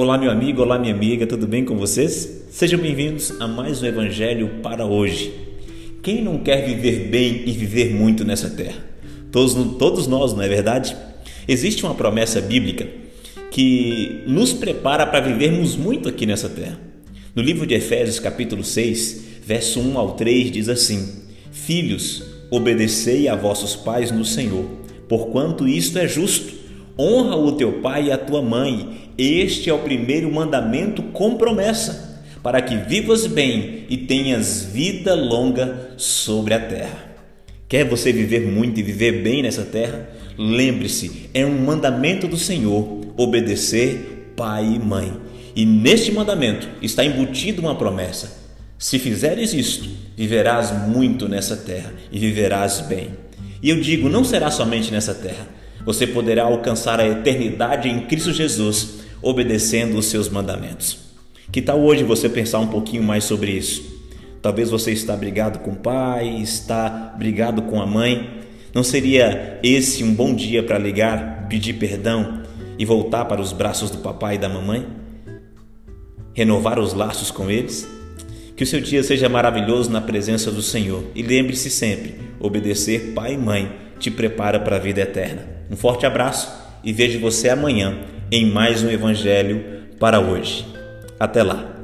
Olá, meu amigo, olá, minha amiga, tudo bem com vocês? Sejam bem-vindos a mais um Evangelho para hoje. Quem não quer viver bem e viver muito nessa terra? Todos, todos nós, não é verdade? Existe uma promessa bíblica que nos prepara para vivermos muito aqui nessa terra. No livro de Efésios, capítulo 6, verso 1 ao 3, diz assim: Filhos, obedecei a vossos pais no Senhor, porquanto isto é justo. Honra o teu pai e a tua mãe este é o primeiro mandamento com promessa, para que vivas bem e tenhas vida longa sobre a terra. Quer você viver muito e viver bem nessa terra? Lembre-se, é um mandamento do Senhor obedecer pai e mãe. E neste mandamento está embutido uma promessa: se fizeres isto, viverás muito nessa terra e viverás bem. E eu digo, não será somente nessa terra. Você poderá alcançar a eternidade em Cristo Jesus obedecendo os seus mandamentos. Que tal hoje você pensar um pouquinho mais sobre isso? Talvez você está brigado com o pai, está brigado com a mãe. Não seria esse um bom dia para ligar, pedir perdão e voltar para os braços do papai e da mamãe? Renovar os laços com eles? Que o seu dia seja maravilhoso na presença do Senhor e lembre-se sempre: obedecer pai e mãe te prepara para a vida eterna. Um forte abraço e vejo você amanhã em mais um Evangelho para hoje. Até lá!